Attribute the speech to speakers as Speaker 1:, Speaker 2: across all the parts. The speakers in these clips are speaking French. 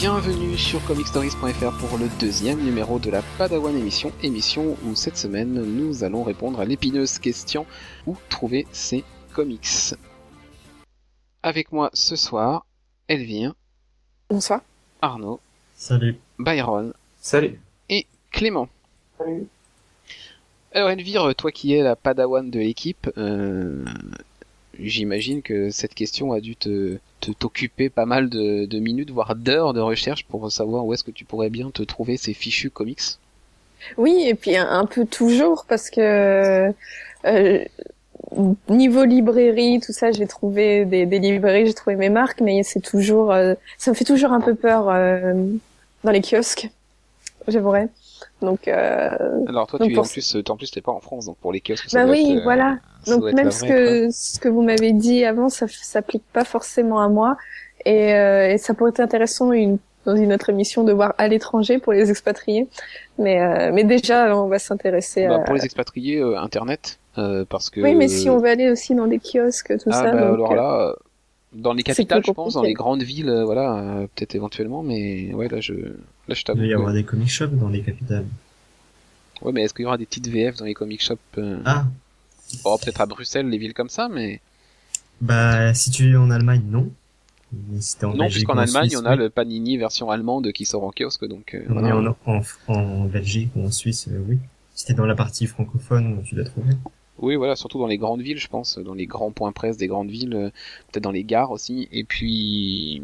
Speaker 1: Bienvenue sur comicstories.fr pour le deuxième numéro de la Padawan émission, émission où cette semaine nous allons répondre à l'épineuse question où trouver ces comics. Avec moi ce soir, Elvire,
Speaker 2: Bonsoir.
Speaker 1: Arnaud,
Speaker 3: Salut.
Speaker 1: Byron
Speaker 4: Salut.
Speaker 1: et Clément.
Speaker 4: Salut.
Speaker 1: Alors Elvire, toi qui es la Padawan de l'équipe, euh, j'imagine que cette question a dû te t'occuper pas mal de, minutes, voire d'heures de recherche pour savoir où est-ce que tu pourrais bien te trouver ces fichus comics.
Speaker 2: Oui, et puis un, peu toujours parce que euh, niveau librairie, tout ça, j'ai trouvé des, librairies, j'ai trouvé mes marques, mais c'est toujours, euh, ça me fait toujours un peu peur euh, dans les kiosques, j'avouerais. Donc, euh,
Speaker 1: Alors toi,
Speaker 2: Donc
Speaker 1: tu es
Speaker 2: pour-
Speaker 1: en plus, en plus t'es pas en France, donc pour les kiosques. ça
Speaker 2: bah oui,
Speaker 1: être, euh,
Speaker 2: voilà. Donc même ce que ce que vous m'avez dit avant, ça s'applique pas forcément à moi, et, euh, et ça pourrait être intéressant une dans une autre émission de voir à l'étranger pour les expatriés. Mais euh, mais déjà, on va s'intéresser
Speaker 1: Bah,
Speaker 2: à,
Speaker 1: pour les expatriés, euh, Internet, euh, parce que.
Speaker 2: Oui, mais si on veut aller aussi dans des kiosques, tout
Speaker 1: Ah
Speaker 2: ça.
Speaker 1: bah
Speaker 2: donc,
Speaker 1: alors
Speaker 2: euh,
Speaker 1: là, euh, dans les capitales, je pense, dans les grandes villes, euh, voilà, euh, peut-être éventuellement, mais ouais, là je, là je
Speaker 3: Il
Speaker 1: t'avoue.
Speaker 3: doit y
Speaker 1: que-
Speaker 3: avoir des comic shops dans les capitales.
Speaker 1: Ouais, mais est-ce qu'il y aura des petites VF dans les comic shops euh...
Speaker 3: Ah,
Speaker 1: Oh, peut-être à Bruxelles, les villes comme ça, mais
Speaker 3: bah si tu es en Allemagne, non. Mais si en
Speaker 1: non, puisqu'en Allemagne,
Speaker 3: Suisse,
Speaker 1: on a
Speaker 3: oui.
Speaker 1: le Panini version allemande qui sort en kiosque, donc. euh,
Speaker 3: On
Speaker 1: voilà.
Speaker 3: est en, en, en Belgique ou en Suisse, euh, oui. Si t'es dans la partie francophone, tu l'as trouvé.
Speaker 1: Oui, voilà, surtout dans les grandes villes, je pense, dans les grands points presse des grandes villes, euh, peut-être dans les gares aussi, et puis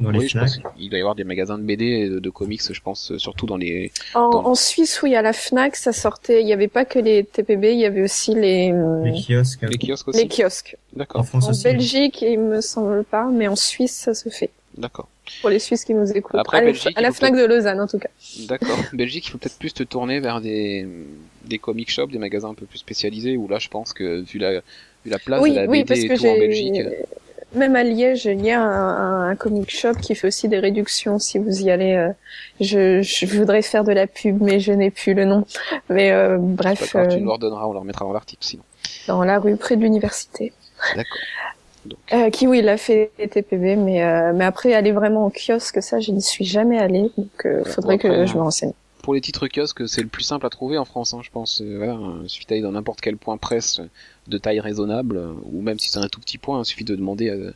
Speaker 3: Dans les
Speaker 1: je pense qu'il doit y avoir des magasins de BD et de, de comics, je pense, euh, surtout dans les.
Speaker 2: En,
Speaker 1: dans-
Speaker 2: en Suisse, oui, à la Fnac, ça sortait. Il n'y avait pas que les TPB, il y avait aussi les
Speaker 3: Les kiosques.
Speaker 1: les kiosques aussi.
Speaker 2: les kiosques.
Speaker 3: En
Speaker 1: D'accord,
Speaker 3: France
Speaker 2: En
Speaker 3: aussi.
Speaker 2: Belgique, il me semble pas, mais en Suisse, ça se fait.
Speaker 1: d'accord,
Speaker 2: Pour les Suisses qui nous écoutent.
Speaker 1: Après,
Speaker 2: à la,
Speaker 1: Belgique,
Speaker 2: à la
Speaker 1: il faut
Speaker 2: Fnac de Lausanne, en tout cas.
Speaker 1: d'accord. Belgique, il faut peut-être plus te tourner vers des des comic shops, des magasins un peu plus spécialisés, où là, je pense que vu la vu la place
Speaker 2: oui,
Speaker 1: de la
Speaker 2: oui,
Speaker 1: BD
Speaker 2: parce
Speaker 1: et
Speaker 2: que
Speaker 1: tout en Belgique. euh,
Speaker 2: même à Liège, il y a un, un comic shop qui fait aussi des réductions si vous y allez. euh, je, je voudrais faire de la pub, mais je n'ai plus le nom. Mais euh, bref,
Speaker 1: pas grave, tu
Speaker 2: euh,
Speaker 1: nous leur donneras, on leur mettra dans l'article sinon.
Speaker 2: dans la rue près de l'université.
Speaker 1: D'accord.
Speaker 2: Euh, qui oui, il a fait TPB, mais euh, mais après aller vraiment au kiosque, ça, je n'y suis jamais allée, donc euh, faudrait
Speaker 1: après,
Speaker 2: que je me renseigne.
Speaker 1: Pour les titres kiosques, c'est le plus simple à trouver en France, hein, je pense. Euh, voilà, il suffit d'aller dans n'importe quel point presse de taille raisonnable, euh, ou même si c'est un tout petit point, il suffit de demander euh,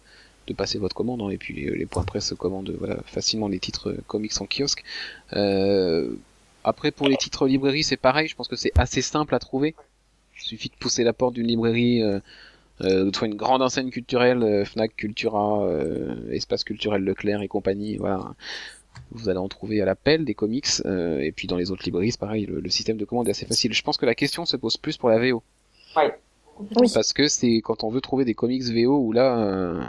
Speaker 1: de passer votre commande, hein, et puis les, les points presse commandent voilà, facilement les titres euh, comics en kiosque. Euh, après, pour les titres librairie, c'est pareil, je pense que c'est assez simple à trouver. Il suffit de pousser la porte d'une librairie, euh, soit une grande enseigne culturelle, euh, Fnac, Cultura, euh, Espace culturel Leclerc et compagnie, voilà. Vous allez en trouver à l'appel des comics, euh, et puis dans les autres librairies, c'est pareil, le, le système de commande est assez facile. Je pense que la question se pose plus pour la VO.
Speaker 4: Ouais.
Speaker 2: Oui.
Speaker 1: Parce que c'est quand on veut trouver des comics VO où là, euh,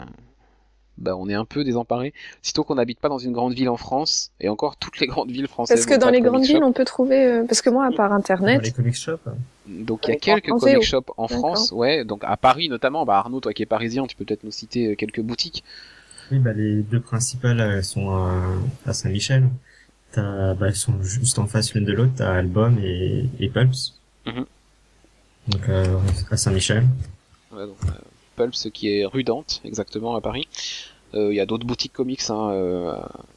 Speaker 1: bah, on est un peu désemparé. Sitôt qu'on n'habite pas dans une grande ville en France, et encore toutes les grandes villes françaises.
Speaker 2: Parce que dans les grandes villes, on peut trouver. euh, parce que moi, à part
Speaker 3: Dans
Speaker 2: Internet,
Speaker 3: les comic shops. hein.
Speaker 1: Donc il y a
Speaker 4: En
Speaker 1: quelques comic shops en. France, ouais. Donc à Paris notamment, bah Arnaud, toi qui es parisien, tu peux peut-être nous citer euh, quelques boutiques.
Speaker 3: Oui, bah les deux principales elles sont à, à Saint-Michel. T'as, bah elles sont juste en face l'une de l'autre. T'as Album et, et Pulps.
Speaker 1: Mhm.
Speaker 3: Donc euh, à Saint-Michel.
Speaker 1: Ouais, donc, euh, Pulps qui est rue Dante, exactement à Paris. Euh, Il y a d'autres boutiques comics hein, euh,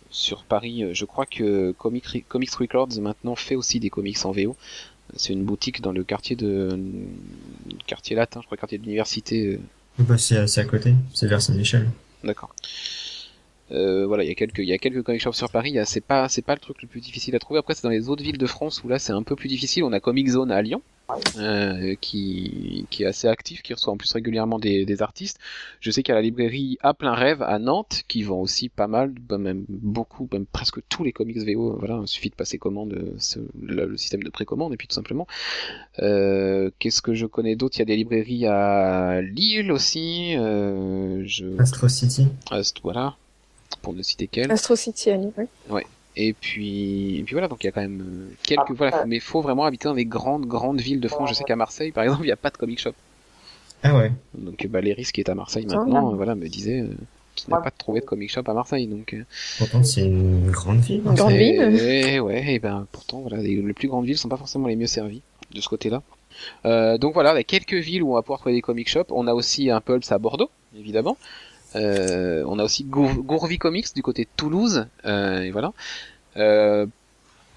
Speaker 1: sur Paris. Je crois que Comic Comics Records maintenant fait aussi des comics en VO. C'est une boutique dans le quartier de quartier latin, je crois quartier de l'université. euh,
Speaker 3: Bah c'est c'est à côté. C'est vers Saint-Michel.
Speaker 1: D'accord. Euh, voilà, il y a quelques, il y a quelques comic shops sur Paris. il y a- C'est pas, c'est pas le truc le plus difficile à trouver. Après, c'est dans les autres villes de France où là, c'est un peu plus difficile. On a Comic Zone à Lyon, euh, qui, qui est assez actif, qui reçoit en plus régulièrement des, des artistes. Je sais qu'il y a la librairie à plein rêve à Nantes, qui vend aussi pas mal, bah, même beaucoup, même presque tous les comics VO. Voilà, il suffit de passer commande, ce- le, le système de précommande, et puis tout simplement. Euh, Qu'est-ce que je connais d'autre? Il y a des librairies à Lille aussi. Euh, je,
Speaker 3: Astro City.
Speaker 1: Ast- voilà, pour ne citer qu'elle.
Speaker 2: Astro City oui.
Speaker 1: Et puis, et puis voilà, donc il y a quand même euh, quelques,
Speaker 4: Ah,
Speaker 1: voilà,
Speaker 4: ouais.
Speaker 1: mais il faut vraiment habiter dans les grandes, grandes villes de France. Je sais qu'à Marseille, par exemple, il n'y a pas de comic shop.
Speaker 3: Ah ouais.
Speaker 1: Donc, bah, les risques qui est à Marseille
Speaker 2: Ah,
Speaker 1: maintenant,
Speaker 2: ouais.
Speaker 1: voilà, me disait euh, qu'il n'a
Speaker 4: Ouais.
Speaker 1: pas trouvé de comic shop à Marseille. Donc, euh,
Speaker 3: Pourtant c'est une grande ville. hein.
Speaker 2: Une grande
Speaker 1: et-
Speaker 2: ville.
Speaker 1: et ouais, et ben pourtant, voilà, les, les plus grandes villes sont pas forcément les mieux servies de ce côté-là. Euh, donc voilà, il y a quelques villes où on va pouvoir trouver des comic shops. On a aussi un Pulps à Bordeaux, évidemment. Euh, on a aussi Gour- Gourvi Comics du côté Toulouse. Euh, et voilà. Euh,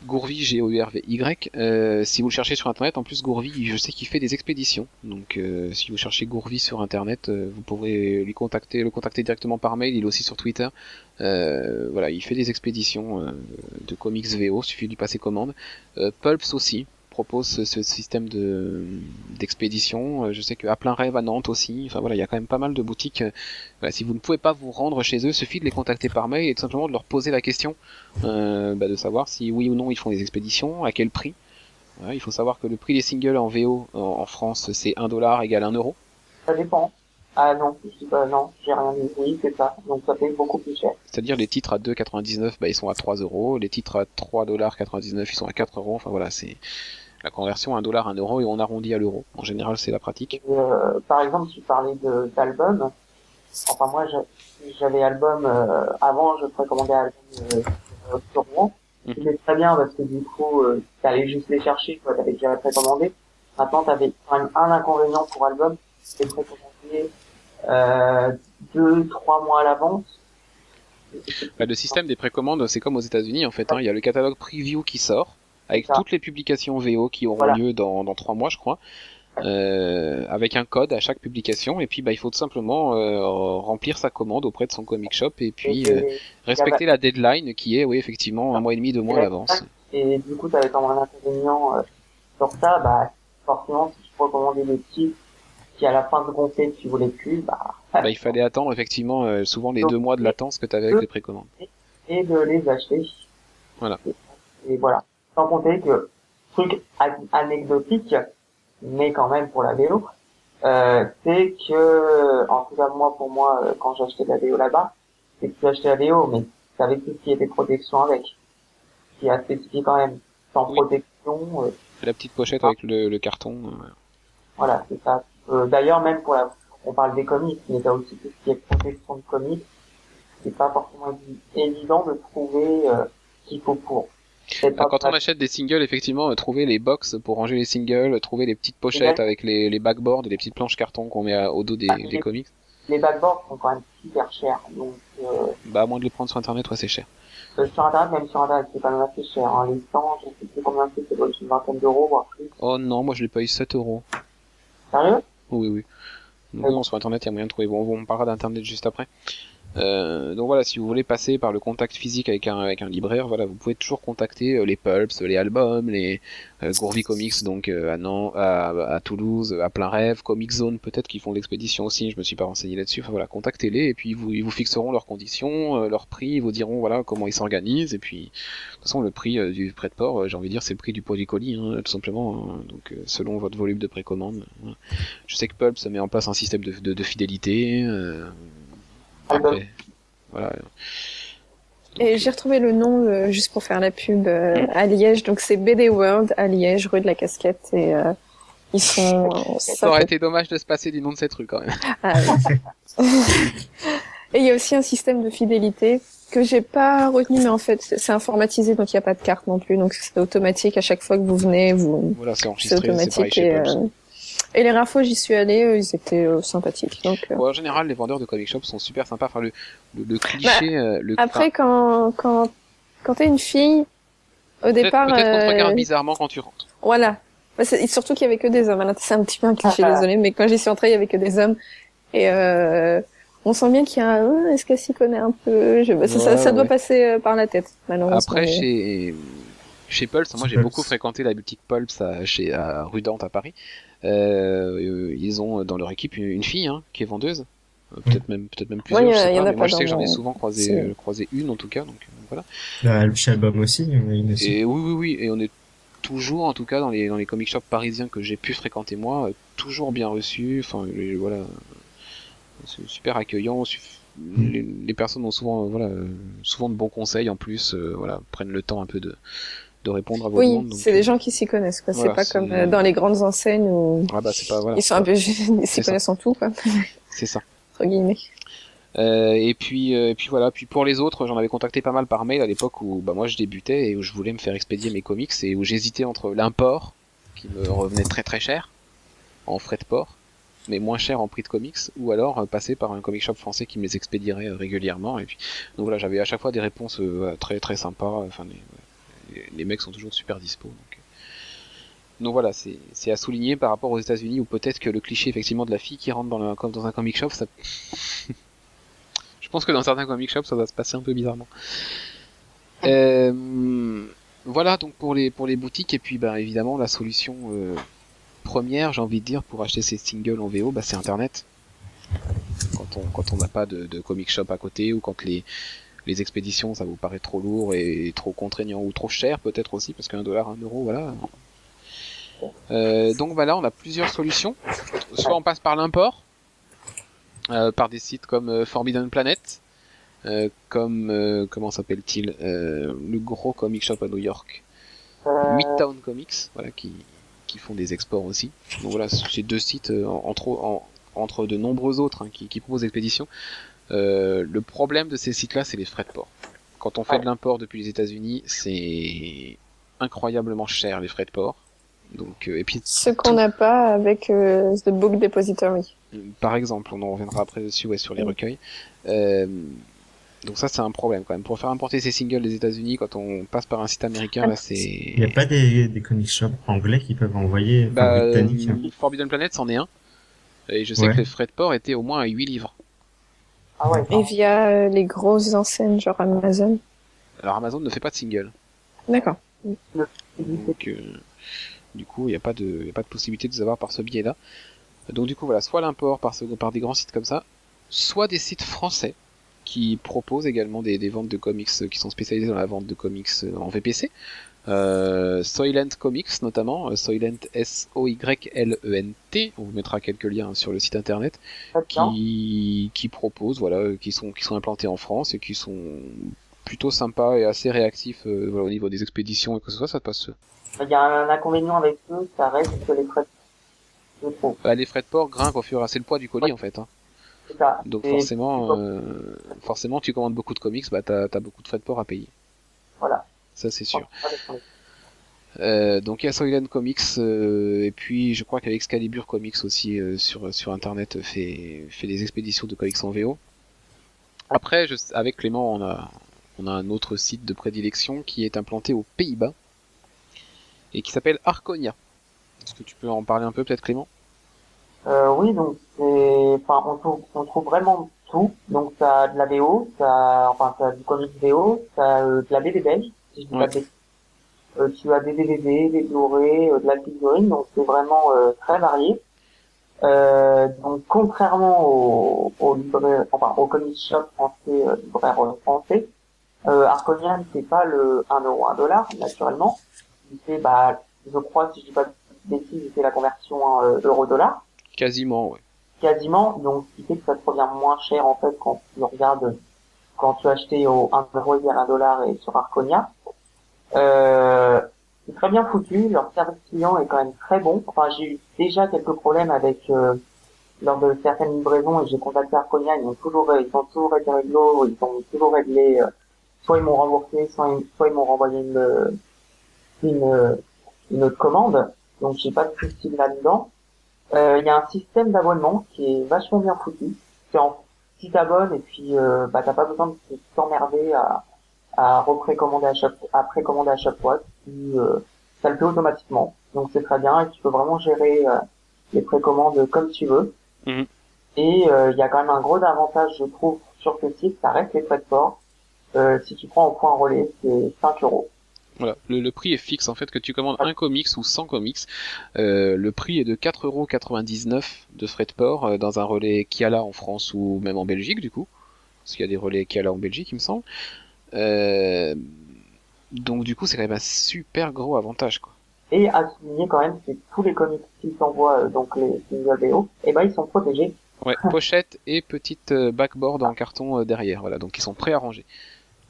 Speaker 1: Gourvi, G-O-U-R-V-Y. Euh, si vous le cherchez sur internet, en plus Gourvi, je sais qu'il fait des expéditions. Donc euh, si vous cherchez Gourvi sur internet, euh, vous pourrez lui contacter, le contacter directement par mail. Il est aussi sur Twitter. Euh, voilà, il fait des expéditions euh, de comics VO. Suffit de lui passer commande. Euh, Pulps aussi propose ce, ce système de d'expédition. Euh, Je sais que à plein rêve à Nantes aussi. Enfin voilà, il y a quand même pas mal de boutiques. Euh, voilà, si vous ne pouvez pas vous rendre chez eux, suffit de les contacter par mail et tout simplement de leur poser la question euh, bah, de savoir si oui ou non ils font des expéditions, à quel prix. Voilà, il faut savoir que le prix des singles en VO en, en France c'est 1 dollar égale 1 euro.
Speaker 4: Ça dépend. Ah non, pas, non, j'ai rien dit. Oui, c'est ça. Donc ça fait beaucoup plus cher.
Speaker 1: C'est-à-dire les titres à 2,99 bah, ils sont à 3 euros, les titres à 3 dollars 99 ils sont à 4 euros. Enfin voilà, c'est la conversion 1 dollar 1 euro et on arrondit à l'euro. En général c'est la pratique.
Speaker 4: Euh, par exemple, tu parlais de d'albums. Enfin moi, j'avais album euh, avant, je précommandais album euh, sur moi.
Speaker 1: Mhm.
Speaker 4: C'était très bien parce que du coup, euh, t'allais juste les chercher, quoi. T'avais déjà précommandé. Maintenant, t'avais quand même un inconvénient pour album, c'est précommandé euh, deux, trois mois à l'avance.
Speaker 1: Bah, le système des précommandes, c'est comme aux États-Unis en fait. hein. Il y a le catalogue preview qui sort avec
Speaker 4: Ça.
Speaker 1: toutes les publications VO qui auront
Speaker 4: Voilà.
Speaker 1: lieu dans dans trois mois, je crois, euh, avec un code à chaque publication. Et puis bah il faut tout simplement euh, remplir sa commande auprès de son comic shop et puis
Speaker 4: Et-
Speaker 1: euh, respecter la deadline qui est oui effectivement un mois et demi, deux mois à l'avance.
Speaker 4: Et du coup, t'avais quand même un inconvénient sur ça, bah, forcément, si tu recommandais des titres qui à la fin de gonfler, tu voulais plus, bah,
Speaker 1: Bah, il fallait attendre effectivement euh, souvent les
Speaker 4: Donc,
Speaker 1: deux mois de latence que tu avais avec les précommandes.
Speaker 4: et de les acheter.
Speaker 1: Voilà.
Speaker 4: Et, et voilà. Sans compter que, truc anecdotique, mais quand même pour la vélo, euh, c'est que, en tout cas moi, pour moi, euh, quand j'achetais la vélo là-bas, c'est que tu achetais la vélo, mais tu avais tout ce qui était protection avec. Qui a spécifié quand même. Sans
Speaker 1: Oui.
Speaker 4: protection, euh,
Speaker 1: La petite pochette avec le, le carton. euh,
Speaker 4: Voilà, c'est ça. Euh, D'ailleurs, même pour la, on parle des comics, mais t'as aussi tout ce qui est protection de comics. C'est pas forcément évi- évident de trouver euh, ce qu'il faut pour. C'est
Speaker 1: Bah, quand on achète des singles, effectivement, euh, trouver les box pour ranger les singles, trouver les petites pochettes avec les, les backboards et les petites planches carton qu'on met à- au dos des,
Speaker 4: Ah,
Speaker 1: des comics.
Speaker 4: Les backboards sont quand même super chers, donc euh,
Speaker 1: Bah, à moins de les prendre sur internet, ouais, c'est cher.
Speaker 4: euh, sur internet, même sur internet, c'est quand même assez cher. Hein. Les stands, je sais plus combien c'est, être une vingtaine d'euros, voire plus.
Speaker 1: Oh non, moi je l'ai payé 7 euros.
Speaker 4: Sérieux?
Speaker 1: Oui, oui. Non, non, sur internet, il y a moyen de trouver. Bon, on parlera d'internet juste après. Euh, donc voilà, si vous voulez passer par le contact physique avec un avec un libraire, voilà, vous pouvez toujours contacter euh, les pulps, les albums, les euh, Comics donc euh, à Nantes, à, Toulouse, à plein rêve, Comic Zone peut-être qu'ils font l'expédition aussi, je me suis pas renseigné là-dessus. Enfin voilà, contactez-les et puis ils vous ils vous fixeront leurs conditions, euh, leurs prix, ils vous diront voilà comment ils s'organisent et puis de toute façon le prix du prêt de port, euh, j'ai envie de dire c'est le prix du poids du colis hein, tout simplement. hein. donc selon votre volume de précommande. voilà. Je sais que Pulp se met en place un système de fidélité. Voilà.
Speaker 2: Et j'ai retrouvé le nom euh, juste pour faire la pub euh, à Liège. Donc c'est BD World à Liège, rue de la Casquette. Et euh, ils sont.
Speaker 1: Ça aurait été dommage de se passer du nom de cette rue quand même.
Speaker 2: Ah, oui. et il y a aussi un système de fidélité que j'ai pas retenu, mais en fait c'est informatisé, donc il n'y a pas de carte non plus. Donc c'est automatique à chaque fois que vous venez, vous.
Speaker 1: Voilà, c'est enregistré, c'est
Speaker 2: automatique. Et, euh, et les rares fois où j'y suis allée, euh, ils étaient euh, sympathiques. Donc euh,
Speaker 1: Ouais, en général, les vendeurs de comic shop sont super sympas. Enfin, le, le, le cliché, euh, le
Speaker 2: Bah, après, quand quand quand t'es une fille, au
Speaker 1: peut-être
Speaker 2: départ,
Speaker 1: peut-être qu'on te regarde bizarrement quand tu rentres.
Speaker 2: Voilà. Bah, c'est- surtout qu'il y avait que des hommes. Alors, C'est un petit peu un cliché,
Speaker 4: Ah.
Speaker 2: désolé, mais quand j'y suis entrée, il y avait que des hommes. Et euh, on sent bien qu'il y a un, Ah, est-ce qu'elle s'y connaît un peu? Je... ça, ça,
Speaker 1: Ouais,
Speaker 2: ça doit
Speaker 1: ouais.
Speaker 2: passer euh, par la tête, malheureusement.
Speaker 1: Après,
Speaker 2: mais-
Speaker 1: chez chez Pulse, moi j'ai beaucoup fréquenté la boutique Pulse à, chez à rue Dante à Paris. Euh, euh, ils ont dans leur équipe une, fille hein, qui est vendeuse. Euh, Peut-être même peut-être même plusieurs.
Speaker 2: Ouais,
Speaker 1: je
Speaker 2: a-
Speaker 1: sais pas, mais moi je que j'en ai souvent croisé euh, une en tout cas. Donc voilà.
Speaker 3: Bah, chez Album aussi, il y en a une aussi.
Speaker 1: Et oui, oui, oui, et on est toujours, en tout cas, dans les, dans les comic shops parisiens que j'ai pu fréquenter moi, toujours bien reçus, enfin, les- voilà, c'est super accueillant, suff- les, les personnes ont souvent, voilà, souvent de bons conseils en plus, euh, voilà, prennent le temps un peu de, de répondre à vos
Speaker 2: Oui,
Speaker 1: demandes. donc,
Speaker 2: c'est des gens qui s'y connaissent. Quoi.
Speaker 1: Voilà,
Speaker 2: c'est pas comme euh, dans les grandes enseignes où
Speaker 1: Ah bah c'est pas, voilà,
Speaker 2: ils sont un peu, ils s'y connaissent en tout, quoi,
Speaker 1: c'est ça.
Speaker 2: entre guillemets.
Speaker 1: Euh, et puis, euh, et puis voilà. Puis pour les autres, j'en avais contacté pas mal par mail à l'époque où bah, moi je débutais et où je voulais me faire expédier mes comics et où j'hésitais entre l'import qui me revenait très très cher en frais de port mais moins cher en prix de comics, ou alors euh, passer par un comic shop français qui me les expédierait euh, régulièrement. Et puis, donc voilà, j'avais à chaque fois des réponses euh, très très sympas. Enfin, les, mecs sont toujours super dispo. Donc, donc voilà, c'est à souligner par rapport aux États-Unis où peut-être que le cliché effectivement de la fille qui rentre dans, le, dans un comic shop, ça... je pense que dans certains comic shops ça va se passer un peu bizarrement. Euh, voilà donc pour les pour les boutiques et puis bah évidemment la solution euh, première j'ai envie de dire pour acheter ces singles en VO bah c'est internet quand on quand on n'a pas de, de comic shop à côté ou quand les les expéditions ça vous paraît trop lourd et trop contraignant ou trop cher peut-être aussi parce qu'un dollar un euro voilà. Euh, donc voilà on a plusieurs solutions. Soit on passe par l'import euh, par des sites comme euh, Forbidden Planet euh, comme euh, comment s'appelle-t-il euh, le gros comic shop à New York Midtown Comics voilà qui qui font des exports aussi. Donc voilà c'est deux sites entre en- entre de nombreux autres hein, qui, qui proposent expéditions euh, le problème de ces sites là c'est les frais de port quand on fait
Speaker 4: Ouais.
Speaker 1: de l'import depuis les États-Unis c'est incroyablement cher les frais de port donc euh, et puis
Speaker 2: Ce qu'on n'a pas avec euh, The Book Depository.
Speaker 1: par exemple, on en reviendra après dessus, ouais, sur les
Speaker 2: Oui.
Speaker 1: recueils. Euh, donc ça, c'est un problème quand même. Pour faire importer ces singles des États-Unis, quand on passe par un site américain, là, c'est.
Speaker 3: Il n'y a pas des, des comic shops anglais qui peuvent envoyer,
Speaker 1: Bah,
Speaker 3: britanniques.
Speaker 1: euh, Forbidden Planet, c'en est un. Et je sais
Speaker 3: Ouais.
Speaker 1: que les frais de port étaient au moins à 8 livres.
Speaker 4: Ah ouais.
Speaker 2: Et via euh, les grosses enseignes, genre Amazon.
Speaker 1: Alors Amazon ne fait pas de single.
Speaker 2: D'accord.
Speaker 1: Donc, euh, du coup, il n'y a pas de, il y a pas de possibilité de les avoir par ce biais-là. Donc, du coup, voilà, soit l'import par, ce- par des grands sites comme ça, soit des sites français qui proposent également des, des ventes de comics qui sont spécialisés dans la vente de comics euh, en VPC. Euh, Soylent Comics notamment, euh, Soylent S-O-Y-L-E-N-T, on vous mettra quelques liens sur le site internet, qui, qui proposent, voilà, euh, qui sont, qui sont implantés en France et qui sont plutôt sympas et assez réactifs euh, voilà, au niveau des expéditions et que ce soit, ça passe.
Speaker 4: Il y a un inconvénient avec eux, ça reste que les frais, je trouve.
Speaker 1: Bah, les frais de port grimpent au fur et à c'est le poids du colis
Speaker 4: Ouais.
Speaker 1: en fait. Hein.
Speaker 4: Ça.
Speaker 1: Donc
Speaker 4: Et
Speaker 1: forcément, euh, forcément, tu commandes beaucoup de comics, bah t'as as beaucoup de frais de port à payer.
Speaker 4: Voilà.
Speaker 1: Ça c'est sûr.
Speaker 4: Voilà.
Speaker 1: Euh, donc il y a Soylent Comics euh, et puis je crois qu'Excalibur Comics aussi euh, sur sur internet fait fait des expéditions de comics en VO. Après, je, avec Clément, on a on a un autre site de prédilection qui est implanté aux Pays-Bas et qui s'appelle Arconia. Est-ce que tu peux en parler un peu peut-être Clément?
Speaker 4: Oui, donc c'est, enfin, on trouve, on trouve vraiment tout. Donc t'as de la VO, enfin, t'as du comic VO, t'as euh, de la BD belge, si je
Speaker 1: Ouais.
Speaker 4: Euh, tu as des DVD, des Blu-ray, euh, de la figurine, donc c'est vraiment euh, très varié. Donc contrairement au, au libraire, enfin au comic shop français, libraire français, euh, Arconian c'est pas le 1 euro 1 dollar naturellement, c'est bah je crois si je dis pas de bêtises c'est la conversion euro dollar
Speaker 1: Quasiment, ouais.
Speaker 4: quasiment, donc ce qui fait que ça te revient moins cher en fait quand tu regardes, quand tu as acheté au 1 euro hier 1 dollar et sur Arconia. Euh, c'est très bien foutu, leur service client est quand même très bon. Enfin, j'ai eu déjà quelques problèmes avec euh, lors de certaines livraisons et j'ai contacté Arconia, ils ont toujours, ils ont toujours été réglo, ils ont toujours réglé. euh, soit ils m'ont remboursé, soit ils, soit ils m'ont renvoyé une, une, une autre commande. Donc j'ai pas de soucis là-dedans. Euh, Il y a un système d'abonnement qui est vachement bien foutu. C'est en tu t'abonnes et puis euh, bah t'as pas besoin de t'emmerder à, à reprécommander à chaque à précommander à chaque fois. Tu, euh, ça le fait automatiquement. Donc c'est très bien et tu peux vraiment gérer euh, les précommandes comme tu veux.
Speaker 1: Mhm.
Speaker 4: Et euh, il y a quand même un gros avantage je trouve sur ce site, ça reste les frais de port. Euh, si tu prends au point relais, c'est 5 euros.
Speaker 1: Voilà, le, le prix est fixe en fait que tu commandes un comics ou 100 comics. Euh, le prix est de 4,99€ de frais de port euh, dans un relais Kiala en France ou même en Belgique du coup. Parce qu'il y a des relais Kiala en Belgique il me semble. Euh, donc du coup c'est quand même un super gros avantage quoi.
Speaker 4: Et à souligner quand même, que tous les comics qui s'envoient, donc les single VO, et ben ils sont protégés.
Speaker 1: Ouais, pochette et petite backboard en carton derrière, voilà, donc ils sont préarrangés.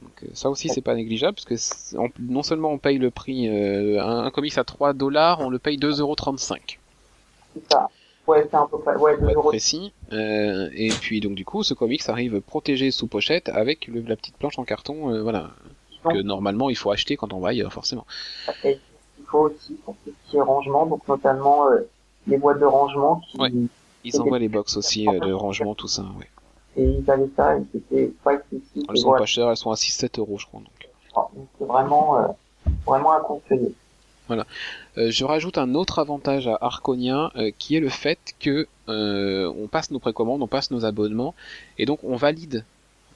Speaker 1: Donc euh, ça aussi c'est pas négligeable parce que on- non seulement on paye le prix, euh, un, un comics à 3 dollars, on le paye 2,35€.
Speaker 4: C'est ça. Ouais, c'est à peu ouais, 2
Speaker 1: pour être
Speaker 4: euros.
Speaker 1: précis. Euh, et puis donc du coup, ce comics arrive protégé sous pochette avec le- la petite planche en carton, euh, voilà,
Speaker 4: Donc,
Speaker 1: que normalement il faut acheter quand on va ailleurs, forcément.
Speaker 4: Et il faut aussi pour tout ce qui est rangement, donc notamment les boîtes de rangement qui,
Speaker 1: Ouais. Ils envoient les box aussi de rangement, tout ça, ouais.
Speaker 4: Et ils avaient ça, et c'était pas excessif.
Speaker 1: Elles sont
Speaker 4: voilà.
Speaker 1: pas chères, elles sont à 6-7 euros, je crois. Donc.
Speaker 4: Donc, C'est vraiment, euh, vraiment à conseiller.
Speaker 1: Euh, je rajoute un autre avantage à Arconia, euh, qui est le fait que on passe nos précommandes, on passe nos abonnements, et donc on valide.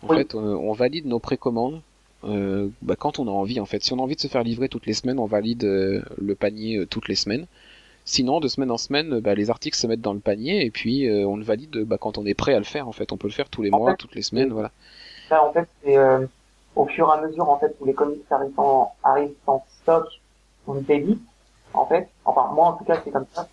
Speaker 1: En
Speaker 4: Oui.
Speaker 1: fait, on valide nos précommandes bah, quand on a envie. En fait, si on a envie de se faire livrer toutes les semaines, on valide le panier toutes les semaines. Sinon, de semaine en semaine, euh, bah, les articles se mettent dans le panier et puis euh, on le valide bah, quand on est prêt à le faire. En fait, on peut le faire tous les
Speaker 4: En
Speaker 1: mois,
Speaker 4: fait,
Speaker 1: toutes les semaines, voilà.
Speaker 4: Ça, en fait, c'est euh, au fur et à mesure, en fait, où les comics arrivent en, arrivent en stock, on débite, en fait. Enfin, moi, en tout cas, c'est comme ça.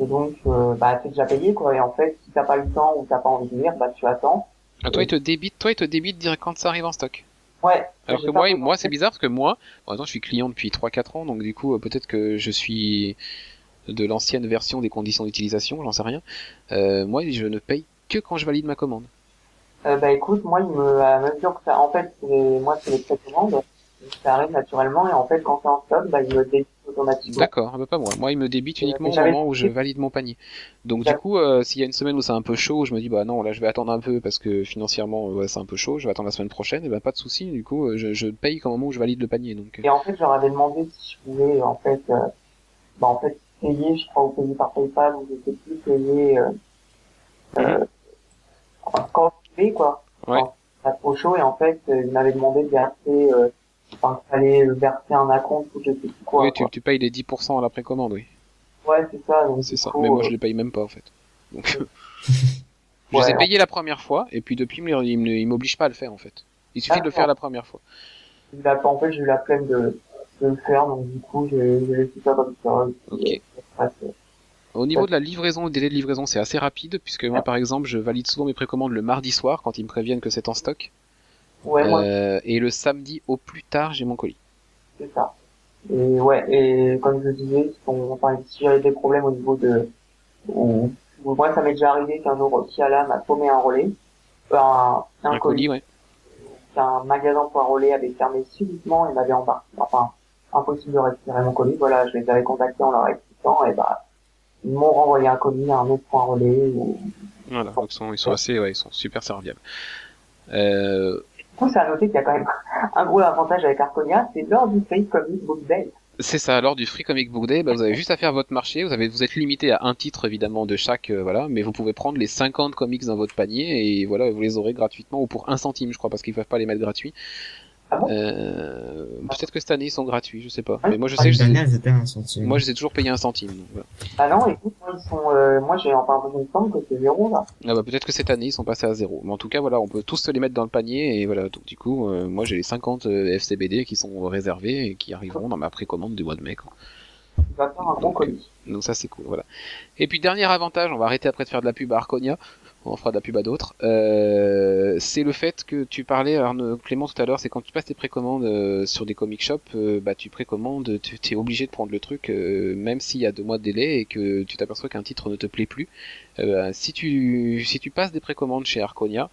Speaker 4: Et donc, euh, bah, c'est déjà payé, quoi. Et en fait, si t'as pas le temps ou t'as pas envie de lire, bah, tu attends.
Speaker 1: Ah, toi, il te débite, toi, il te débite direct quand ça arrive en stock.
Speaker 4: Ouais.
Speaker 1: Alors que moi, moi c'est bizarre parce que moi, bon, attends, je suis client depuis 3-4 ans, donc du coup, euh, peut-être que je suis de l'ancienne version des conditions d'utilisation, j'en sais rien. Euh, moi, je ne paye que quand je valide ma commande.
Speaker 4: Euh, bah, écoute, moi, il me, à mesure que ça, en fait, c'est, moi, c'est les précommandes. Ça arrive naturellement, et en fait, quand c'est en stock, bah, il me débite automatiquement.
Speaker 1: D'accord, ah bah pas moi. Moi, il me débite uniquement au moment où je valide mon panier. Donc du coup, euh, s'il y a une semaine où c'est un peu chaud, je me dis bah non, là je vais attendre un peu parce que financièrement, euh, ouais, c'est un peu chaud. Je vais attendre la semaine prochaine, et bah pas de souci. Du coup, euh, je, je paye qu'au moment où je valide le panier. Donc euh,
Speaker 4: Et en fait, je leur avais demandé si je pouvais, en fait, euh, bah, en fait, payer, je crois, ou payer par PayPal, ou je sais plus, payer, euh, euh, enfin, quand je voulais, quoi.
Speaker 1: Ouais.
Speaker 4: Quand pas trop chaud, et en fait, ils m'avaient demandé de verser, euh, enfin, fallait verser un acompte, ou je sais plus quoi.
Speaker 1: oui, tu,
Speaker 4: quoi.
Speaker 1: tu payes les 10% à la précommande, oui.
Speaker 4: Ouais, c'est ça.
Speaker 1: C'est ça.
Speaker 4: coup,
Speaker 1: Mais moi,
Speaker 4: euh,
Speaker 1: je les paye même pas en fait. Donc, je
Speaker 4: Ouais.
Speaker 1: les ai payés la première fois, et puis depuis, ils m'obligent pas à le faire en fait. Il suffit de le faire la première fois.
Speaker 4: en fait, j'ai eu la flemme de, de le faire, donc du coup, j'ai laissé ça comme ça.
Speaker 1: Ok.
Speaker 4: euh.
Speaker 1: Au niveau de la livraison, le délai de livraison, c'est assez rapide, puisque moi, par exemple, je valide souvent mes précommandes le mardi soir quand ils me préviennent que c'est en stock.
Speaker 4: Ouais, moi,
Speaker 1: Euh, et le samedi au plus tard, j'ai mon colis.
Speaker 4: c'est ça. Et ouais, et comme je disais, si on- enfin, si j'avais des problèmes au niveau de, ou, ou moi, ça m'est déjà arrivé qu'un jour, Kiala m'a paumé un relais, euh, un, un,
Speaker 1: Un colis, ouais.
Speaker 4: qu'un magasin pour un relais avait fermé subitement et m'avait embarqué. Enfin, impossible de récupérer mon colis. Voilà, je les avais contactés en leur expliquant et bah, ils m'ont renvoyé un colis à un autre point relais. Ou...
Speaker 1: Voilà, donc ils sont, ils sont assez, ouais, ils sont super serviables. Euh,
Speaker 4: coup, c'est à noter qu'il y a quand même un gros avantage avec Arconia, c'est lors du Free Comic Book Day.
Speaker 1: c'est ça, lors du Free Comic Book Day, bah, vous avez juste à faire votre marché, vous avez, vous êtes limité à un titre évidemment de chaque, euh, voilà, mais vous pouvez prendre les 50 comics dans votre panier et voilà, vous les aurez gratuitement ou pour un centime, je crois, parce qu'ils peuvent pas les mettre gratuits.
Speaker 4: Ah bon?
Speaker 1: Euh, peut-être que cette année ils sont gratuits, je sais pas.
Speaker 4: Ah,
Speaker 1: Mais moi je
Speaker 4: ah,
Speaker 1: sais que je
Speaker 3: un
Speaker 1: moi je les ai toujours payé un centime. donc voilà.
Speaker 4: Ah non, écoute, moi, ils sont, euh, moi, j'ai, enfin, il me semble que c'est zéro, là.
Speaker 1: Ah bah peut-être que cette année ils sont passés à zéro. Mais en tout cas voilà, on peut tous se les mettre dans le panier et voilà. Donc du coup, euh, moi j'ai les 50 euh, FCBD qui sont réservés et qui arriveront dans ma précommande du mois de mai. Quoi.
Speaker 4: Il va faire un bon
Speaker 1: Donc,
Speaker 4: colis.
Speaker 1: Donc ça c'est cool, voilà. Et puis dernier avantage, on va arrêter après de faire de la pub à Arconia, on fera de la pub à d'autres. Euh, c'est le fait que tu parlais, Arnaud, Clément tout à l'heure, c'est quand tu passes tes précommandes euh, sur des comic shops, euh, bah tu précommandes, tu es obligé de prendre le truc, même s'il y a deux mois de délai et que tu t'aperçois qu'un titre ne te plaît plus. Euh, si tu si tu passes des précommandes chez Arconia,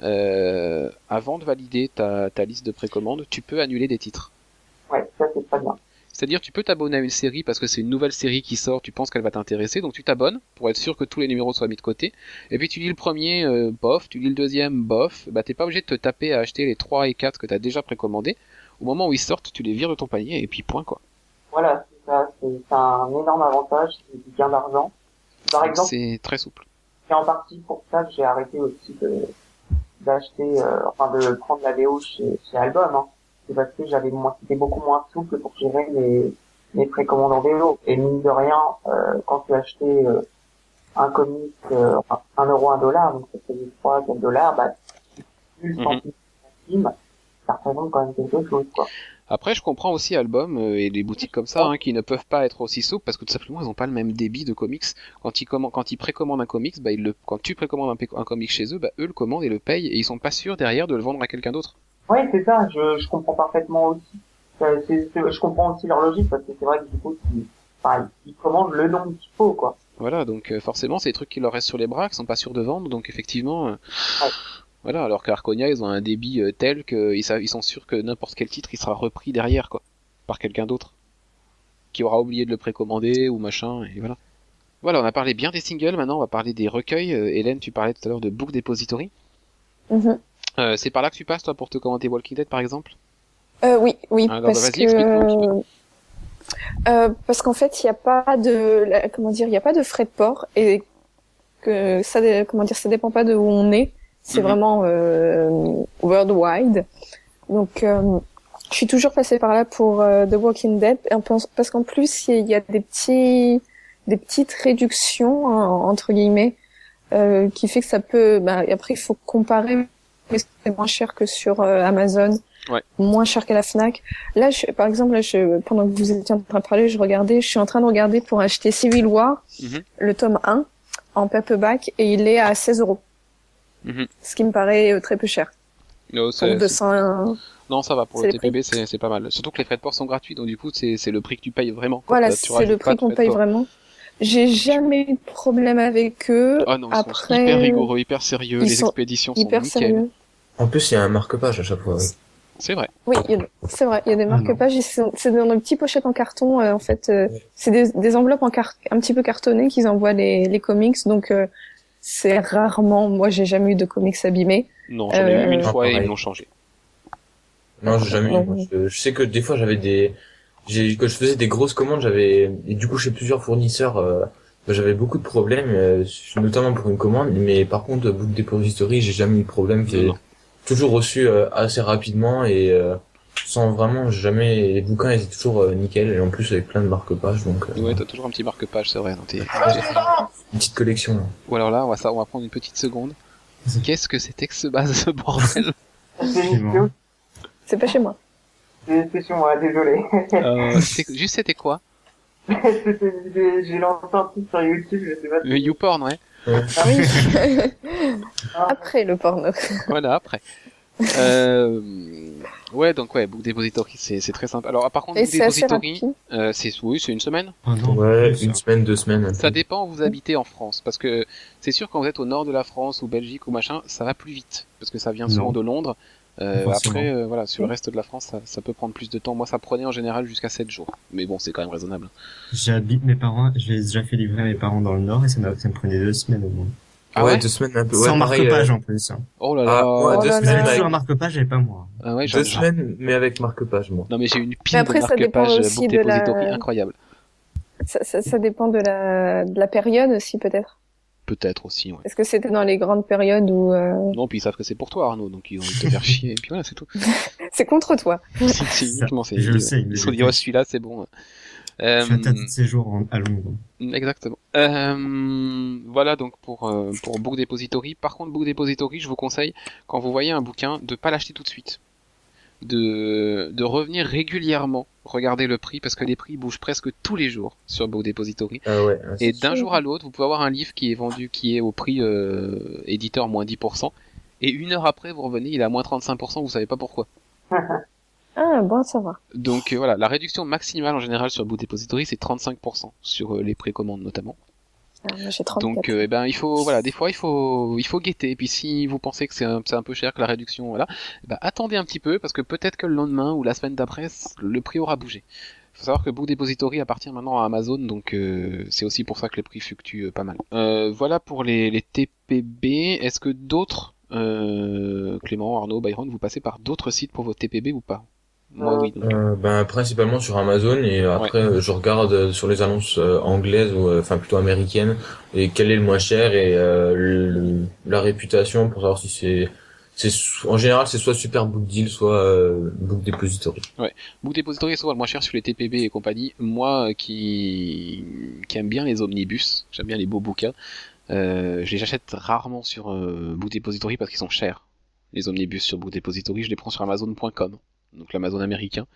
Speaker 1: avant de valider ta, ta liste de précommandes, tu peux annuler des titres.
Speaker 4: Ouais, ça, c'est très bien.
Speaker 1: C'est-à-dire tu peux t'abonner à une série parce que c'est une nouvelle série qui sort, tu penses qu'elle va t'intéresser, donc tu t'abonnes pour être sûr que tous les numéros soient mis de côté. Et puis tu lis le premier, euh, bof, tu lis le deuxième, bof, bah t'es pas obligé de te taper à acheter les 3 et 4 que t'as déjà précommandés. Au moment où ils sortent, tu les vires de ton panier et puis point quoi.
Speaker 4: Voilà, c'est ça, c'est un énorme avantage, c'est du gain d'argent. Par exemple,
Speaker 1: C'est très souple.
Speaker 4: c'est en partie pour ça que j'ai arrêté aussi de, d'acheter, euh, enfin, de prendre la VO chez, chez Album, hein. C'est parce que j'avais moins, c'était beaucoup moins souple pour gérer mes, mes précommandes en VO. Et mine de rien, euh, quand tu achetais, euh, un comic, euh, un euro, un dollar, donc ça faisait 3, 4 dollars, bah, plus
Speaker 1: Mhm.
Speaker 4: centime, centime, ça représente quand même quelque chose, quoi.
Speaker 1: Après, je comprends aussi Album et les boutiques comme ça hein, qui ne peuvent pas être aussi souples parce que tout simplement ils ont pas le même débit de comics. Quand ils commandent, quand ils précommandent un comics, bah ils le, quand tu précommandes un, un comic chez eux, bah eux le commandent et le payent et ils sont pas sûrs derrière de le vendre à quelqu'un d'autre.
Speaker 4: Oui, c'est ça, je, je comprends parfaitement aussi. Euh, c'est- c'est- je comprends aussi leur logique parce que c'est vrai que du coup, ils, ils commandent le nombre qu'il faut, quoi.
Speaker 1: Voilà, donc euh, forcément, c'est des trucs qui leur restent sur les bras, qui sont pas sûrs de vendre, donc effectivement, euh,
Speaker 4: Ouais.
Speaker 1: voilà. Alors qu'Arconia, ils ont un débit euh, tel qu'ils savent- ils sont sûrs que n'importe quel titre, il sera repris derrière, quoi, par quelqu'un d'autre, qui aura oublié de le précommander ou machin, et voilà. Voilà, on a parlé bien des singles, maintenant on va parler des recueils. Euh, Hélène, tu parlais tout à l'heure de Book Depository.
Speaker 2: Mhm.
Speaker 1: Euh, c'est par là que tu passes, toi, pour te commenter Walking Dead, par exemple?
Speaker 2: Euh, oui, oui,
Speaker 1: Alors, bah,
Speaker 2: parce que euh, parce qu'en fait, il n'y a pas de la- comment dire, il n'y a pas de frais de port et que ça, comment dire, ça dépend pas de où on est. C'est
Speaker 1: Mhm.
Speaker 2: vraiment worldwide. Donc, je suis toujours passée par là pour The Walking Dead parce qu'en plus, il y a- des petits, des petites réductions hein, entre guillemets euh, qui fait que ça peut. Bah, et après, il faut comparer, mais c'est moins cher que sur euh, Amazon,
Speaker 1: Ouais.
Speaker 2: moins cher qu'à la Fnac. Là, je, par exemple, là, je, pendant que vous étiez en train de parler, je regardais, je suis en train de regarder pour acheter Civil War,
Speaker 1: Mhm.
Speaker 2: le tome 1, en paperback, et il est à 16 euros.
Speaker 1: Mhm.
Speaker 2: Ce qui me paraît euh, très peu cher.
Speaker 1: Non,
Speaker 2: Pour
Speaker 1: c'est-
Speaker 2: 200,
Speaker 1: non, ça va, pour le TPB, c'est pas mal. Surtout que les frais de port sont gratuits, donc du coup, c'est le prix que tu payes vraiment.
Speaker 2: voilà, c'est le prix qu'on paye vraiment. J'ai jamais eu de problème avec eux.
Speaker 1: Ah non, ils sont hyper rigoureux, hyper sérieux,
Speaker 2: ils
Speaker 1: les
Speaker 2: sont
Speaker 1: expéditions sont
Speaker 2: hyper
Speaker 1: nickel.
Speaker 2: sérieux.
Speaker 5: En plus, il y a un marque-page à chaque fois. oui.
Speaker 1: C'est vrai.
Speaker 2: Oui, c'est vrai, il y a des
Speaker 3: Ah
Speaker 2: marque-pages, et c'est dans des petits pochettes en carton, euh, en fait. euh, c'est des, des enveloppes en car un petit peu cartonnées qu'ils envoient les, les comics, donc euh, c'est rarement, moi j'ai jamais eu de comics abîmés.
Speaker 1: Non, j'en ai eu une
Speaker 2: Euh,
Speaker 1: fois et ils
Speaker 5: pareil.
Speaker 1: me l'ont changé.
Speaker 5: Non, j'ai jamais eu. Moi. Je, je sais que des fois, j'avais des, j'ai, quand je faisais des grosses commandes, j'avais, et du coup, chez plusieurs fournisseurs, euh, bah, j'avais beaucoup de problèmes, euh, notamment pour une commande. Mais par contre, Book Depository, j'ai jamais eu de problème.
Speaker 1: Non.
Speaker 5: Toujours reçu euh, assez rapidement et euh, sans vraiment jamais. Les bouquins étaient toujours euh, nickel et en plus avec plein de marque-pages, donc euh,
Speaker 1: Ouais, t'as toujours un petit marque-page, c'est vrai. dans tes-
Speaker 5: une petite collection. là.
Speaker 1: Ou alors là, on va, ça, on va prendre une petite seconde. Qu'est-ce que c'était que ce base, ce bordel?
Speaker 4: C'est
Speaker 2: pas chez moi.
Speaker 4: c'est- chez moi, désolé.
Speaker 1: euh, Juste, c'était quoi?
Speaker 4: J'ai j'ai lancé un truc sur YouTube, je sais pas si...
Speaker 1: Le YouPorn, ouais.
Speaker 4: Ah,
Speaker 2: Oui.
Speaker 4: ah,
Speaker 2: Après le porno.
Speaker 1: Voilà, après. Euh, ouais, donc ouais, Book Depository, c'est c'est très simple. Alors, par contre,
Speaker 2: Et
Speaker 1: Book
Speaker 2: c'est assez
Speaker 1: Depository,
Speaker 2: rapide.
Speaker 1: euh, c'est oui, c'est une semaine.
Speaker 3: Oh non,
Speaker 5: Ouais, une
Speaker 3: ça.
Speaker 5: semaine, deux semaines. un
Speaker 1: Ça
Speaker 5: peu.
Speaker 1: dépend où vous habitez en France, parce que c'est sûr quand vous êtes au nord de la France ou Belgique ou machin, ça va plus vite, parce que ça vient souvent de Londres. Euh, après, euh, voilà, sur le reste de la France, ça, ça peut prendre plus de temps. Moi, ça prenait en général jusqu'à 7 jours, mais bon, c'est quand même raisonnable.
Speaker 3: J'habite mes parents, je l'ai déjà fait livrer à mes parents dans le Nord et ça, m'a- ça me prenait deux semaines au moins.
Speaker 1: Ah
Speaker 5: ouais,
Speaker 1: ouais
Speaker 5: deux semaines un peu. Ouais,
Speaker 3: Sans
Speaker 5: pareil,
Speaker 3: marque-page
Speaker 5: euh,
Speaker 3: en plus. Hein.
Speaker 1: Oh là là.
Speaker 5: Ah, ouais,
Speaker 2: Oh
Speaker 5: deux
Speaker 2: là
Speaker 3: Vous
Speaker 2: là.
Speaker 5: semaines
Speaker 3: avez toujours un marque-page et pas moi.
Speaker 1: Ah ouais, j'en-
Speaker 5: deux semaines, mais avec marque-page, moi.
Speaker 1: Non mais j'ai une pile
Speaker 2: après,
Speaker 1: de Book
Speaker 2: de la-
Speaker 1: incroyable.
Speaker 2: Ça, ça, ça dépend de la, de la période aussi peut-être.
Speaker 1: Peut-être aussi, ouais.
Speaker 2: Est-ce que c'était dans les grandes périodes où euh,
Speaker 1: Non, puis ils savent que c'est pour toi, Arnaud, donc ils ont envie de te faire chier, et puis voilà, c'est tout.
Speaker 2: c'est contre toi
Speaker 1: si, si, uniquement, c'est
Speaker 3: Je le sais,
Speaker 1: Ils
Speaker 3: il
Speaker 1: se dit, oh, celui-là, c'est bon. Euh,
Speaker 3: un tas de séjour en- à Londres.
Speaker 1: Exactement. Euh, voilà donc pour euh, pour Book Depository. Par contre, Book Depository, je vous conseille quand vous voyez un bouquin de pas l'acheter tout de suite, de de revenir régulièrement, regarder le prix parce que les prix bougent presque tous les jours sur Book Depository.
Speaker 5: Ah ouais. ouais,
Speaker 1: Et d'un jour à l'autre, vous pouvez avoir un livre qui est vendu, qui est au prix euh, éditeur moins 10%, et une heure après, vous revenez, il est à moins 35%, vous savez pas pourquoi.
Speaker 2: Ah bon, ça va.
Speaker 1: Donc euh, voilà, la réduction maximale en général sur Book Depository, c'est 35% sur euh, les précommandes notamment. Donc, euh, eh ben, il faut, voilà, des fois, il faut, il faut guetter. Et puis, si vous pensez que c'est un, peu cher que la réduction, voilà, eh ben, attendez un petit peu parce que peut-être que le lendemain ou la semaine d'après, le prix aura bougé. Faut savoir que Book Depository appartient maintenant à Amazon, donc euh, c'est aussi pour ça que les prix fluctuent euh, pas mal. Voilà pour les, TPB. Est-ce que d'autres, Clément, Arnaud, Byron, vous passez par d'autres sites pour vos TPB ou pas? Moi, oui. donc.
Speaker 5: Euh, ben principalement sur Amazon et après euh, je regarde euh, sur les annonces anglaises ou enfin plutôt américaines et quel est le moins cher et euh, le- la réputation pour savoir si c'est en général c'est soit Super Book Deal soit euh, Book Depository.
Speaker 1: Book Depository est souvent le moins cher sur les TPB et compagnie. Moi, qui, qui aime bien les omnibus, j'aime bien les beaux bouquins, euh, je les achète rarement sur euh, Book Depository parce qu'ils sont chers. Les omnibus sur Book Depository, je les prends sur Amazon.com, donc l'Amazon américain.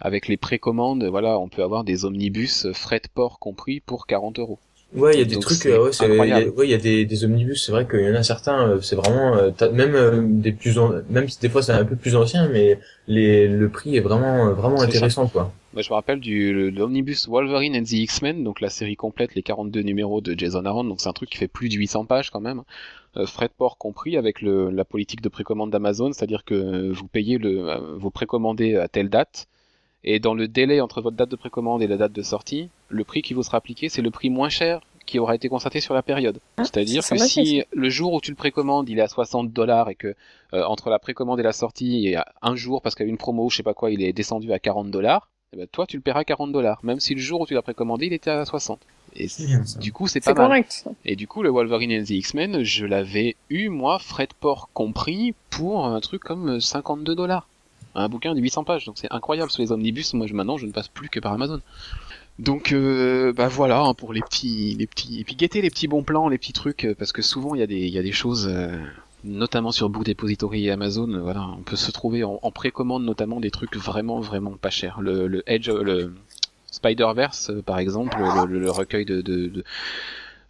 Speaker 1: Avec les précommandes, voilà, on peut avoir des omnibus de port compris pour 40 euros.
Speaker 5: Ouais, il y a des
Speaker 1: Donc,
Speaker 5: trucs euh, ouais, il y a, ouais, y a des, des omnibus, c'est vrai qu'il y en a certains euh, c'est vraiment euh, même des plus même si des fois c'est un peu plus ancien mais les le prix est vraiment vraiment
Speaker 1: ça.
Speaker 5: intéressant quoi.
Speaker 1: Moi, je me rappelle du l'omnibus Wolverine and the X-Men, donc la série complète, les 42 numéros de Jason Aaron, donc c'est un truc qui fait plus de 800 pages quand même, euh, frais de port compris avec le, la politique de précommande d'Amazon, c'est-à-dire que vous payez le, euh, vous précommandez à telle date, et dans le délai entre votre date de précommande et la date de sortie, le prix qui vous sera appliqué, c'est le prix moins cher qui aura été constaté sur la période.
Speaker 2: Ah,
Speaker 1: C'est-à-dire
Speaker 2: c'est
Speaker 1: que si le jour où tu le précommandes, il est à 60 dollars et que euh, entre la précommande et la sortie, il y a un jour parce qu'il y a eu une promo, je sais pas quoi, il est descendu à 40 dollars, eh ben, toi tu le paieras 40 dollars, même si le jour où tu l'as précommandé, il était à 60. Et
Speaker 3: bien
Speaker 1: du coup, c'est pas mal.
Speaker 2: correct.
Speaker 1: Et du coup, le Wolverine and the X-Men, je l'avais eu, moi, frais de port compris, pour un truc comme 52 dollars. Un bouquin de 800 pages, donc c'est incroyable sur les omnibus. Moi, je, maintenant, je ne passe plus que par Amazon. Donc, euh, bah voilà, hein, pour les petits, les petits, et puis guettez les petits bons plans, les petits trucs, euh, parce que souvent il y a des, il y a des choses, euh, notamment sur Book Depository et Amazon, euh, voilà, on peut se trouver en, en précommande notamment des trucs vraiment, vraiment pas chers. Le, le Edge, le Spider-Verse, euh, par exemple, le, le- le recueil de, de, de,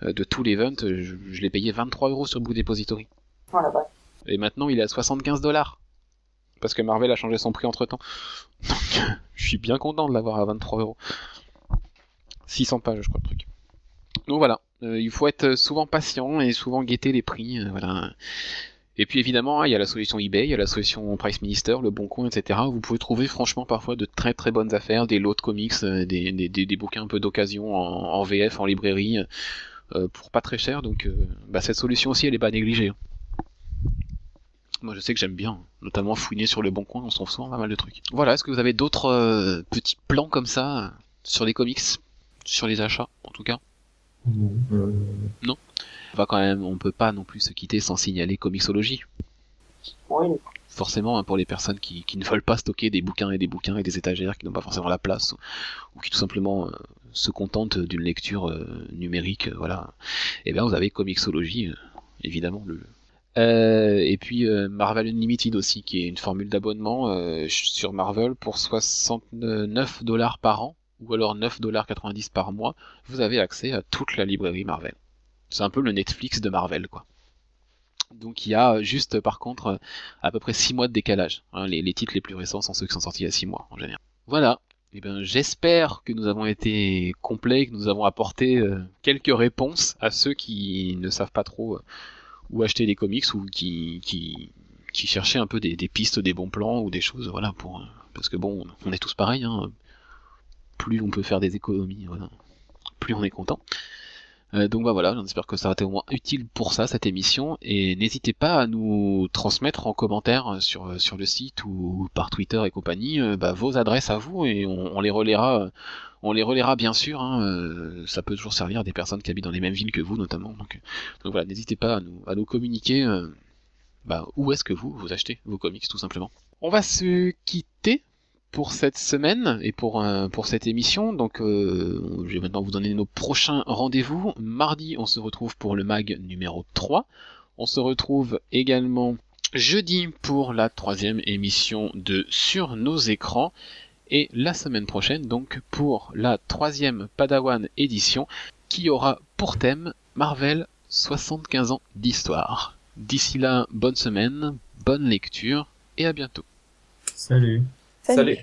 Speaker 1: euh, de tout l'event, je, je l'ai payé 23 euros sur Book Depository.
Speaker 4: Oh vache.
Speaker 1: Et maintenant, il est à 75 dollars. Parce que Marvel a changé son prix entre temps. Donc, je suis bien content de l'avoir à 23 euros. 600 pages, je crois, le truc. Donc voilà. Euh, il faut être souvent patient et souvent guetter les prix. euh, voilà. Et puis évidemment, hein, il y a la solution eBay, il y a la solution Price Minister, le Bon Coin, etc. Vous pouvez trouver franchement parfois de très très bonnes affaires, des lots de comics, euh, des, des, des, bouquins un peu d'occasion en, en VF, en librairie, euh, pour pas très cher. Donc euh, bah, cette solution aussi, elle est pas négligée. hein. Moi, je sais que j'aime bien, notamment fouiner sur le bon coin, on s'en souvent pas mal de trucs. Voilà, est-ce que vous avez d'autres euh, petits plans comme ça euh, sur les comics, sur les achats, en tout cas?
Speaker 3: Non.
Speaker 5: Euh,
Speaker 1: On va quand même, on peut pas non plus se quitter sans signaler Comixologie.
Speaker 4: Oui,
Speaker 1: Forcément, hein, pour les personnes qui, qui ne veulent pas stocker des bouquins et des bouquins et des étagères qui n'ont pas forcément la place, ou, ou qui tout simplement euh, se contentent d'une lecture euh, numérique, euh, voilà. Et bien, vous avez Comixologie, euh, évidemment, le, Euh, et puis euh, Marvel Unlimited aussi, qui est une formule d'abonnement euh, sur Marvel pour 69 dollars par an, ou alors 9 dollars 90 par mois. Vous avez accès à toute la librairie Marvel. C'est un peu le Netflix de Marvel, quoi. Donc il y a juste, par contre, à peu près 6 mois de décalage. hein. les, titres les plus récents sont ceux qui sont sortis il y a 6 mois, en général. Voilà. Eh ben, j'espère que nous avons été complets, que nous avons apporté euh, quelques réponses à ceux qui ne savent pas trop euh, où acheter des comics ou qui, cherchaient un peu des, des pistes, des bons plans ou des choses, voilà, pour, euh, parce que bon, on est tous pareils, hein. Plus on peut faire des économies, plus on est content. Euh, donc bah voilà, j'espère que ça a été au moins utile pour ça, cette émission, et n'hésitez pas à nous transmettre en commentaire sur, sur le site ou par Twitter et compagnie euh, bah, vos adresses à vous, et on, les relaiera, euh, on les relaiera bien sûr, hein, euh, ça peut toujours servir à des personnes qui habitent dans les mêmes villes que vous notamment, donc, euh, voilà, n'hésitez pas à nous, communiquer euh, bah, où est-ce que vous, vous achetez vos comics tout simplement. On va se quitter pour cette semaine et pour, euh, pour cette émission. Donc, euh, je vais maintenant vous donner nos prochains rendez-vous. Mardi, on se retrouve pour le mag numéro 3. On se retrouve également jeudi pour la troisième émission de Sur nos écrans. Et la semaine prochaine, donc, pour la troisième Padawan édition, qui aura pour thème Marvel 75 ans d'histoire. D'ici là, bonne semaine, bonne lecture et à bientôt.
Speaker 2: Salut.
Speaker 5: Salut.